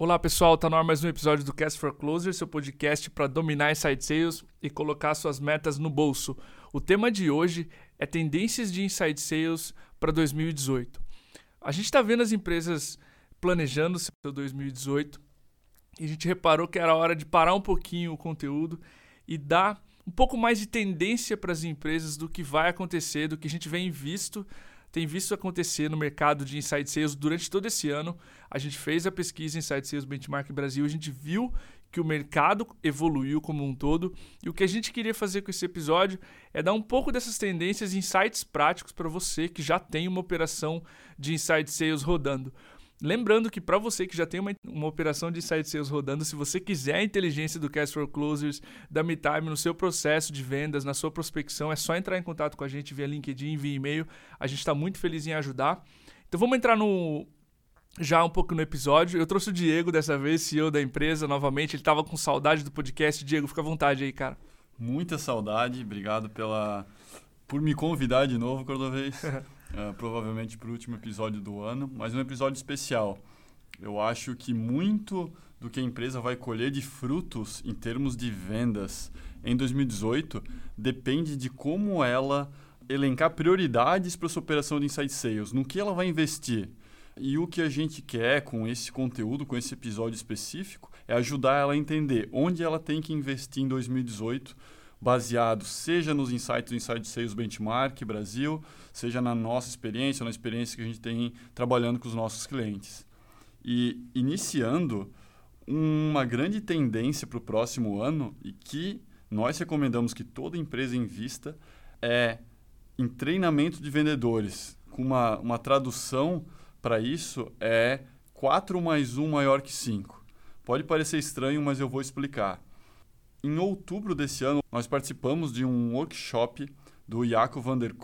Olá pessoal, tá no ar mais um episódio do Cast for Closer, seu podcast para dominar inside sales e colocar suas metas no bolso. O tema de hoje é tendências de inside sales para 2018. A gente está vendo as empresas planejando seu 2018 e a gente reparou que era hora de parar um pouquinho o conteúdo e dar um pouco mais de tendência para as empresas do que vai acontecer, do que a gente vem visto tem visto acontecer no mercado de inside sales durante todo esse ano. A gente fez a pesquisa Inside Sales Benchmark Brasil, a gente viu que o mercado evoluiu como um todo. E o que a gente queria fazer com esse episódio é dar um pouco dessas tendências e insights práticos para você que já tem uma operação de inside sales rodando. Lembrando que para você que já tem uma, uma operação de site sales rodando, se você quiser a inteligência do Cast for Closers, da MeTime no seu processo de vendas, na sua prospecção, é só entrar em contato com a gente via LinkedIn, via e-mail. A gente está muito feliz em ajudar. Então vamos entrar no já um pouco no episódio. Eu trouxe o Diego dessa vez, CEO da empresa, novamente. Ele estava com saudade do podcast. Diego, fica à vontade aí, cara. Muita saudade. Obrigado pela por me convidar de novo, Cordovez. uh, provavelmente para o último episódio do ano, mas um episódio especial. Eu acho que muito do que a empresa vai colher de frutos em termos de vendas em 2018 depende de como ela elencar prioridades para sua operação de inside sales, no que ela vai investir. E o que a gente quer com esse conteúdo, com esse episódio específico, é ajudar ela a entender onde ela tem que investir em 2018 baseado seja nos insights do Inside Sales Benchmark Brasil, seja na nossa experiência, na experiência que a gente tem trabalhando com os nossos clientes. E iniciando uma grande tendência para o próximo ano e que nós recomendamos que toda empresa invista é em treinamento de vendedores. Com uma, uma tradução para isso é 4 mais 1 maior que 5. Pode parecer estranho, mas eu vou explicar. Em outubro desse ano, nós participamos de um workshop do Jaco van der.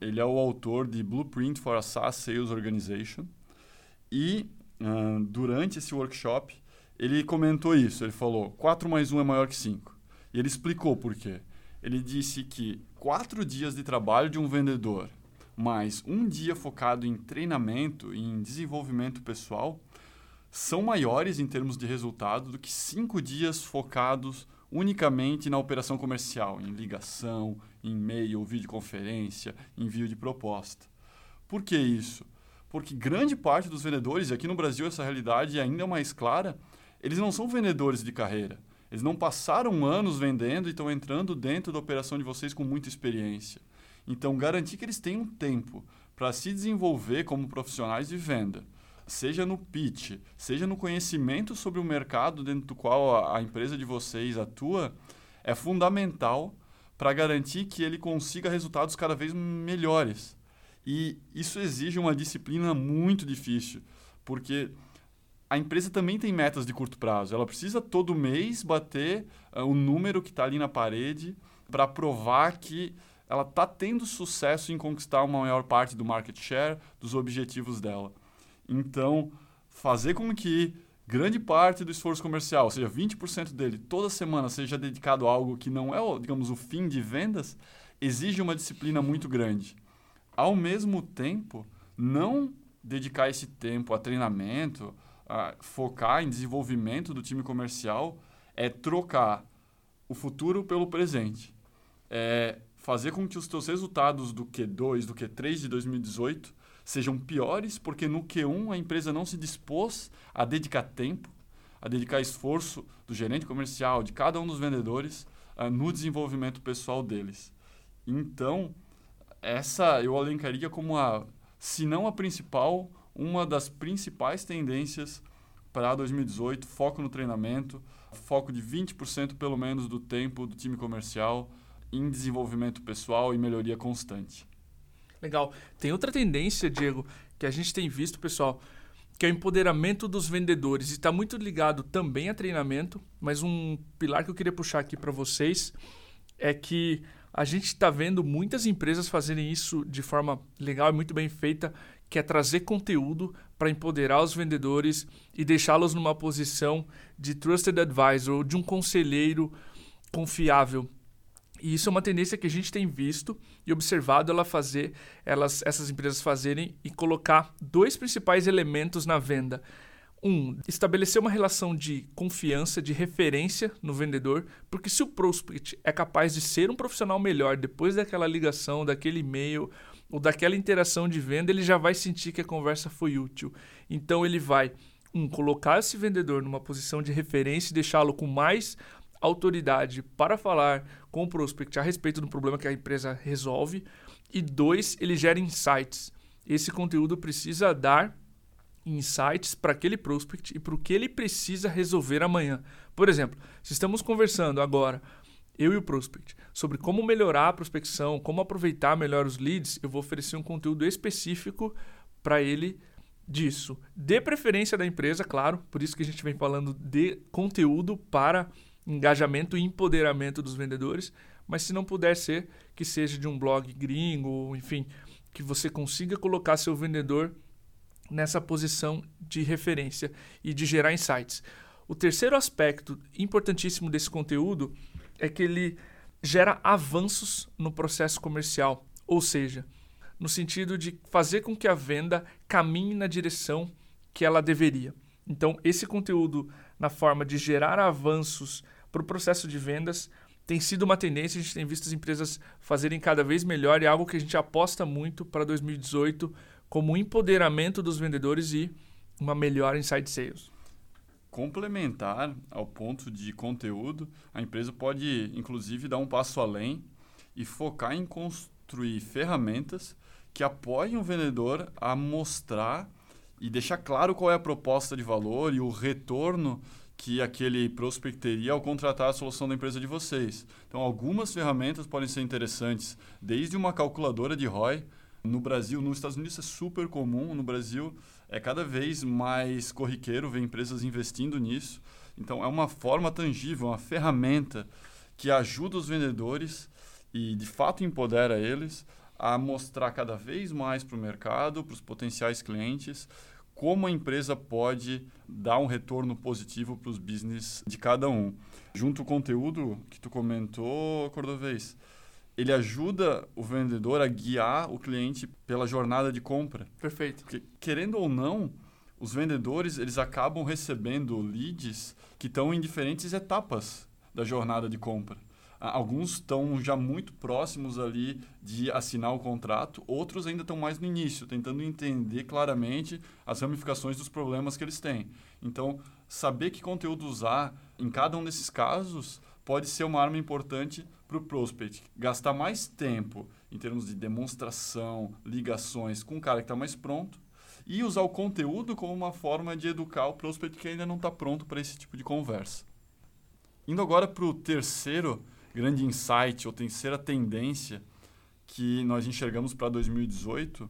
Ele é o autor de Blueprint for a SaaS Sales Organization. E uh, durante esse workshop, ele comentou isso. Ele falou: 4 mais 1 é maior que 5. E ele explicou por quê. Ele disse que quatro dias de trabalho de um vendedor, mais um dia focado em treinamento e em desenvolvimento pessoal, são maiores em termos de resultado do que cinco dias focados unicamente na operação comercial, em ligação, em e-mail, videoconferência, envio de proposta. Por que isso? Porque grande parte dos vendedores, e aqui no Brasil essa realidade é ainda mais clara, eles não são vendedores de carreira. Eles não passaram anos vendendo e estão entrando dentro da operação de vocês com muita experiência. Então, garantir que eles tenham tempo para se desenvolver como profissionais de venda seja no pitch, seja no conhecimento sobre o mercado dentro do qual a, empresa de vocês atua, é fundamental para garantir que ele consiga resultados cada vez melhores. E isso exige uma disciplina muito difícil, porque a empresa também tem metas de curto prazo. Ela precisa todo mês bater uh, o número que está ali na parede para provar que ela está tendo sucesso em conquistar uma maior parte do market share, dos objetivos dela. Então, fazer com que grande parte do esforço comercial, ou seja, 20% dele toda semana seja dedicado a algo que não é, digamos, o fim de vendas, exige uma disciplina muito grande. Ao mesmo tempo, não dedicar esse tempo a treinamento, a focar em desenvolvimento do time comercial, é trocar o futuro pelo presente. É fazer com que os teus resultados do Q2, do Q3 de 2018 sejam piores, porque no Q1 a empresa não se dispôs a dedicar tempo, a dedicar esforço do gerente comercial, de cada um dos vendedores, uh, no desenvolvimento pessoal deles. Então, essa eu elencaria como a, se não a principal, uma das principais tendências para 2018, foco no treinamento, foco de 20% pelo menos do tempo do time comercial em desenvolvimento pessoal e melhoria constante. Legal. Tem outra tendência, Diego, que a gente tem visto, pessoal, que é o empoderamento dos vendedores. E está muito ligado também a treinamento, mas um pilar que eu queria puxar aqui para vocês é que a gente está vendo muitas empresas fazerem isso de forma legal e muito bem feita, que é trazer conteúdo para empoderar os vendedores e deixá-los numa posição de trusted advisor ou de um conselheiro confiável e isso é uma tendência que a gente tem visto e observado ela fazer, elas, essas empresas fazerem e colocar dois principais elementos na venda. Um, estabelecer uma relação de confiança, de referência no vendedor, porque se o prospect é capaz de ser um profissional melhor depois daquela ligação, daquele e-mail ou daquela interação de venda, ele já vai sentir que a conversa foi útil. Então ele vai, um, colocar esse vendedor numa posição de referência e deixá-lo com mais autoridade para falar com o prospect a respeito do problema que a empresa resolve. E dois, ele gera insights. Esse conteúdo precisa dar insights para aquele prospect e para o que ele precisa resolver amanhã. Por exemplo, se estamos conversando agora, eu e o prospect, sobre como melhorar a prospecção, como aproveitar melhor os leads, eu vou oferecer um conteúdo específico para ele disso. De preferência da empresa, claro, por isso que a gente vem falando de conteúdo para engajamento e empoderamento dos vendedores, mas se não puder ser, que seja de um blog gringo, enfim, que você consiga colocar seu vendedor nessa posição de referência e de gerar insights. O terceiro aspecto importantíssimo desse conteúdo é que ele gera avanços no processo comercial, ou seja, no sentido de fazer com que a venda caminhe na direção que ela deveria. Então, esse conteúdo, na forma de gerar avanços para o processo de vendas, tem sido uma tendência, a gente tem visto as empresas fazerem cada vez melhor e é algo que a gente aposta muito para 2018 como um empoderamento dos vendedores e uma melhor inside sales. Complementar ao ponto de conteúdo, a empresa pode inclusive dar um passo além e focar em construir ferramentas que apoiem o vendedor a mostrar e deixar claro qual é a proposta de valor e o retorno que aquele prospect teria ao contratar a solução da empresa de vocês. Então, algumas ferramentas podem ser interessantes, desde uma calculadora de ROI, no Brasil, nos Estados Unidos é super comum, no Brasil é cada vez mais corriqueiro ver empresas investindo nisso. Então é uma forma tangível, uma ferramenta que ajuda os vendedores e de fato empodera eles a mostrar cada vez mais para o mercado, para os potenciais clientes, como a empresa pode dar um retorno positivo para os business de cada um. Junto ao conteúdo que tu comentou, Cordovez, ele ajuda o vendedor a guiar o cliente pela jornada de compra. Perfeito. Porque, querendo ou não, os vendedores eles acabam recebendo leads que estão em diferentes etapas da jornada de compra. Alguns estão já muito próximos ali de assinar o contrato, outros ainda estão mais no início, tentando entender claramente as ramificações dos problemas que eles têm. Então, saber que conteúdo usar em cada um desses casos pode ser uma arma importante para o prospect. Gastar mais tempo em termos de demonstração, ligações com o cara que está mais pronto e usar o conteúdo como uma forma de educar o prospect que ainda não está pronto para esse tipo de conversa. Indo agora para o terceiro grande insight ou terceira tendência que nós enxergamos para 2018,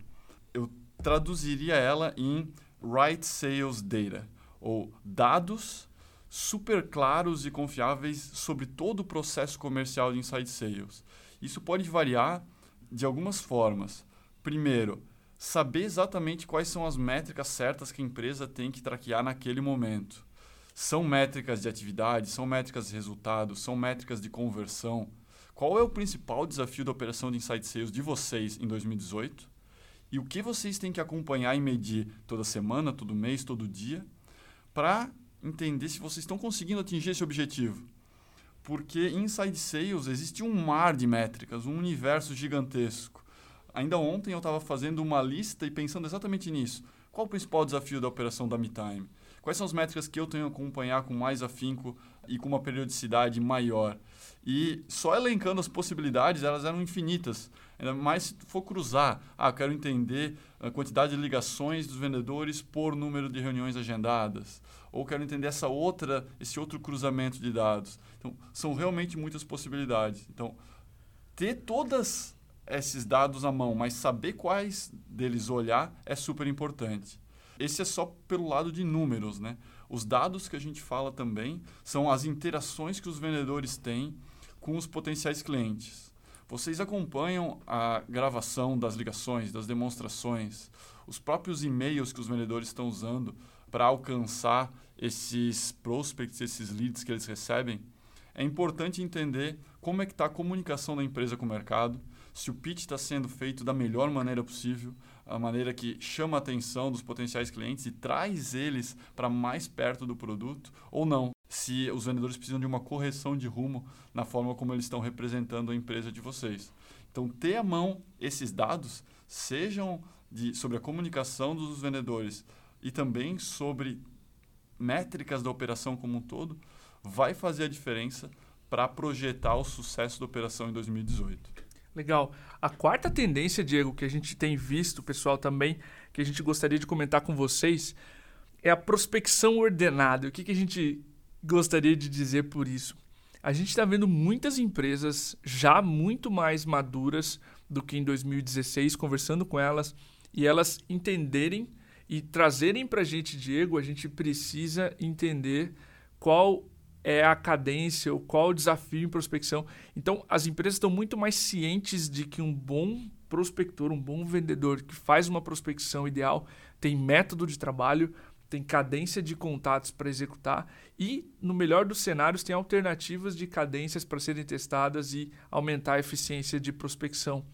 eu traduziria ela em Right Sales Data, ou dados super claros e confiáveis sobre todo o processo comercial de inside sales. Isso pode variar de algumas formas. Primeiro, saber exatamente quais são as métricas certas que a empresa tem que traquear naquele momento. São métricas de atividade, são métricas de resultado, são métricas de conversão. Qual é o principal desafio da operação de inside sales de vocês em 2018? E o que vocês têm que acompanhar e medir toda semana, todo mês, todo dia, para entender se vocês estão conseguindo atingir esse objetivo. Porque inside sales existe um mar de métricas, um universo gigantesco. Ainda ontem eu estava fazendo uma lista e pensando exatamente nisso. Qual o principal desafio da operação da MeTime? Quais são as métricas que eu tenho que acompanhar com mais afinco e com uma periodicidade maior? E só elencando as possibilidades, elas eram infinitas. Ainda mais se for cruzar. Ah, quero entender a quantidade de ligações dos vendedores por número de reuniões agendadas. Ou quero entender essa outra, esse outro cruzamento de dados. Então, são realmente muitas possibilidades. Então, ter todos esses dados à mão, mas saber quais deles olhar é super importante. Esse é só pelo lado de números, né? Os dados que a gente fala também são as interações que os vendedores têm com os potenciais clientes. Vocês acompanham a gravação das ligações, das demonstrações, os próprios e-mails que os vendedores estão usando para alcançar esses prospects, esses leads que eles recebem? É importante entender como é que está a comunicação da empresa com o mercado, se o pitch está sendo feito da melhor maneira possível, a maneira que chama a atenção dos potenciais clientes e traz eles para mais perto do produto, ou não, se os vendedores precisam de uma correção de rumo na forma como eles estão representando a empresa de vocês. Então, ter à mão esses dados, sejam de, sobre a comunicação dos vendedores e também sobre métricas da operação como um todo, vai fazer a diferença para projetar o sucesso da operação em 2018. Legal. A quarta tendência, Diego, que a gente tem visto, pessoal, também, que a gente gostaria de comentar com vocês, é a prospecção ordenada. O que, que a gente gostaria de dizer por isso? A gente está vendo muitas empresas já muito mais maduras do que em 2016, conversando com elas, e elas entenderem e trazerem para a gente, Diego, a gente precisa entender qual é a cadência, ou qual o desafio em prospecção. Então, as empresas estão muito mais cientes de que um bom prospector, um bom vendedor que faz uma prospecção ideal, tem método de trabalho, tem cadência de contatos para executar e, no melhor dos cenários, tem alternativas de cadências para serem testadas e aumentar a eficiência de prospecção.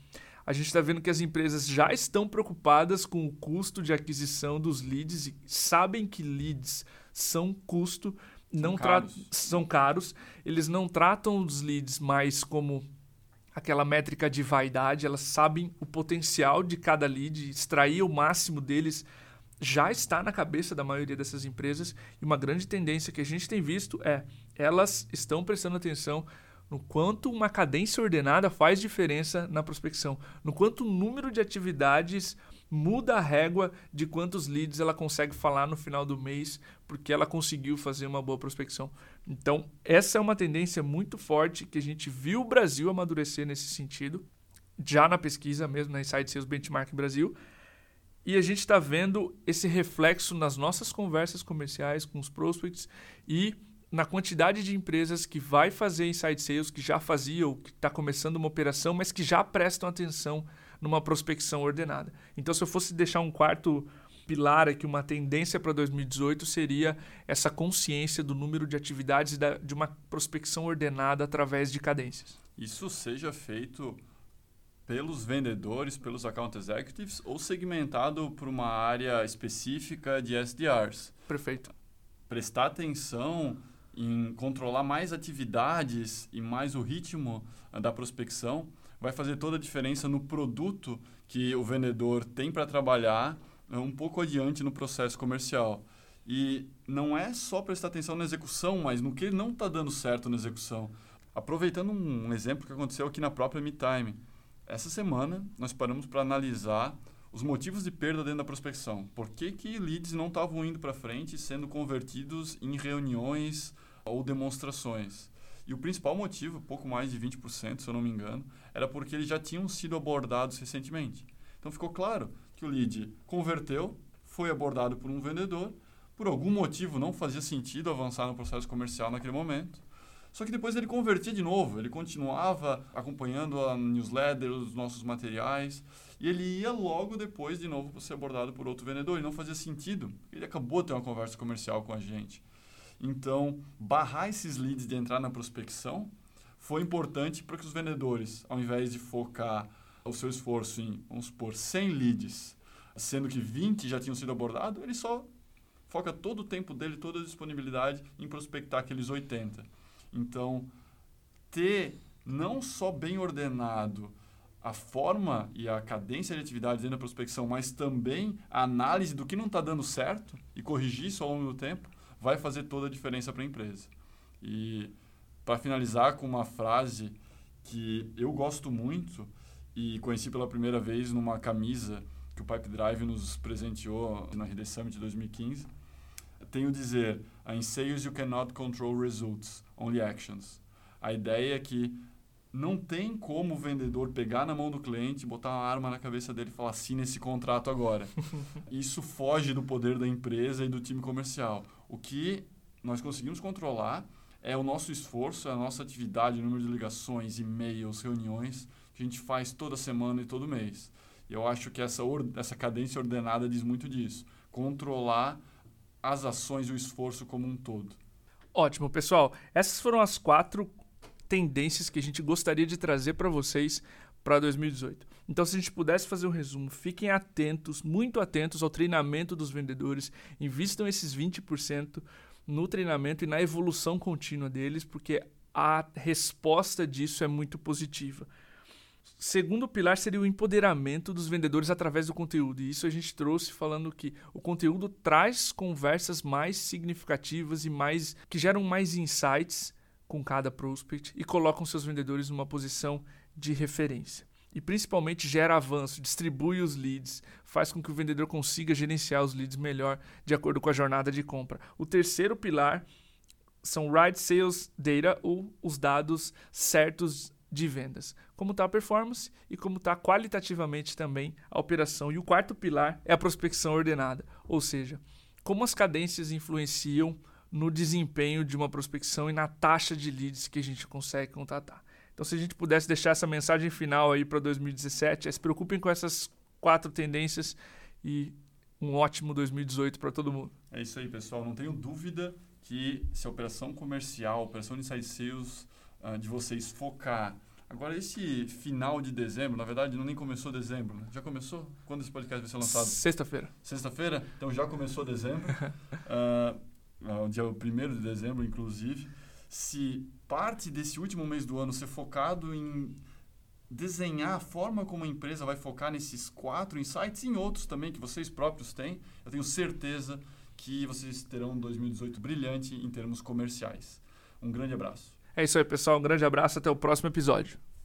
A gente está vendo que as empresas já estão preocupadas com o custo de aquisição dos leads e sabem que leads são custo não caros. são caros. Eles não tratam os leads mais como aquela métrica de vaidade, elas sabem o potencial de cada lead, extrair o máximo deles já está na cabeça da maioria dessas empresas e uma grande tendência que a gente tem visto é elas estão prestando atenção no quanto uma cadência ordenada faz diferença na prospecção, no quanto o número de atividades muda a régua de quantos leads ela consegue falar no final do mês, porque ela conseguiu fazer uma boa prospecção. Então, essa é uma tendência muito forte que a gente viu o Brasil amadurecer nesse sentido, já na pesquisa mesmo, na Inside Sales Benchmark Brasil. E a gente está vendo esse reflexo nas nossas conversas comerciais com os prospects e na quantidade de empresas que vai fazer inside sales, que já fazia ou que está começando uma operação, mas que já prestam atenção numa prospecção ordenada. Então, se eu fosse deixar um quarto pilar aqui, uma tendência para 2018 seria essa consciência do número de atividades da, de uma prospecção ordenada através de cadências. Isso seja feito pelos vendedores, pelos account executives ou segmentado por uma área específica de SDRs. Perfeito. Prestar atenção em controlar mais atividades e mais o ritmo da prospecção vai fazer toda a diferença no produto que o vendedor tem para trabalhar é, um pouco adiante no processo comercial. E não é só prestar atenção na execução, mas no que não está dando certo na execução. Aproveitando um exemplo que aconteceu aqui na própria MeTime. Essa semana, nós paramos para analisar os motivos de perda dentro da prospecção. Por que, que leads não estavam indo para frente sendo convertidos em reuniões ou demonstrações? E o principal motivo, pouco mais de 20%, se eu não me engano, era porque eles já tinham sido abordados recentemente. Então ficou claro que o lead converteu, foi abordado por um vendedor, por algum motivo não fazia sentido avançar no processo comercial naquele momento. Só que depois ele convertia de novo, ele continuava acompanhando a newsletter, os nossos materiais, e ele ia logo depois de novo ser abordado por outro vendedor. E não fazia sentido, ele acabou de ter uma conversa comercial com a gente. Então, barrar esses leads de entrar na prospecção foi importante para que os vendedores, ao invés de focar o seu esforço em, vamos supor, 100 leads, sendo que 20 já tinham sido abordados, ele só foca todo o tempo dele, toda a disponibilidade em prospectar aqueles 80. Então, ter não só bem ordenado a forma e a cadência de atividade dentro da prospecção, mas também a análise do que não está dando certo e corrigir isso ao longo do tempo, vai fazer toda a diferença para a empresa. E para finalizar com uma frase que eu gosto muito e conheci pela primeira vez numa camisa que o Pipe Drive nos presenteou na RD Summit de 2015, tenho a dizer, em sales you cannot control results, only actions. A ideia é que não tem como o vendedor pegar na mão do cliente, botar uma arma na cabeça dele e falar assina esse contrato agora. Isso foge do poder da empresa e do time comercial. O que nós conseguimos controlar é o nosso esforço, a nossa atividade, o número de ligações, e-mails, reuniões que a gente faz toda semana e todo mês. E eu acho que essa, essa cadência ordenada diz muito disso. Controlar as ações e o esforço como um todo. Ótimo, pessoal. Essas foram as quatro tendências que a gente gostaria de trazer para vocês para 2018. Então, se a gente pudesse fazer um resumo, fiquem atentos, muito atentos ao treinamento dos vendedores, invistam esses 20% no treinamento e na evolução contínua deles, porque a resposta disso é muito positiva. Segundo pilar seria o empoderamento dos vendedores através do conteúdo. E isso a gente trouxe falando que o conteúdo traz conversas mais significativas e mais que geram mais insights com cada prospect e colocam seus vendedores numa posição de referência. E principalmente gera avanço, distribui os leads, faz com que o vendedor consiga gerenciar os leads melhor de acordo com a jornada de compra. O terceiro pilar são right sales data ou os dados certos de vendas. Como está a performance e como está qualitativamente também a operação. E o quarto pilar é a prospecção ordenada, ou seja, como as cadências influenciam no desempenho de uma prospecção e na taxa de leads que a gente consegue contratar. Então, se a gente pudesse deixar essa mensagem final aí para 2017, é se preocupem com essas quatro tendências e um ótimo 2018 para todo mundo. É isso aí, pessoal. Não tenho dúvida que se a operação comercial, a operação de inside sales uh, de vocês focar. Agora, esse final de dezembro, na verdade, não nem começou dezembro, né? Já começou? Quando esse podcast vai ser lançado? Sexta-feira. Sexta-feira? Então já começou dezembro. uh, uh, dia 1 de dezembro, inclusive se parte desse último mês do ano ser focado em desenhar a forma como a empresa vai focar nesses quatro insights e em outros também que vocês próprios têm, eu tenho certeza que vocês terão um 2018 brilhante em termos comerciais. Um grande abraço. É isso aí, pessoal. Um grande abraço. Até o próximo episódio.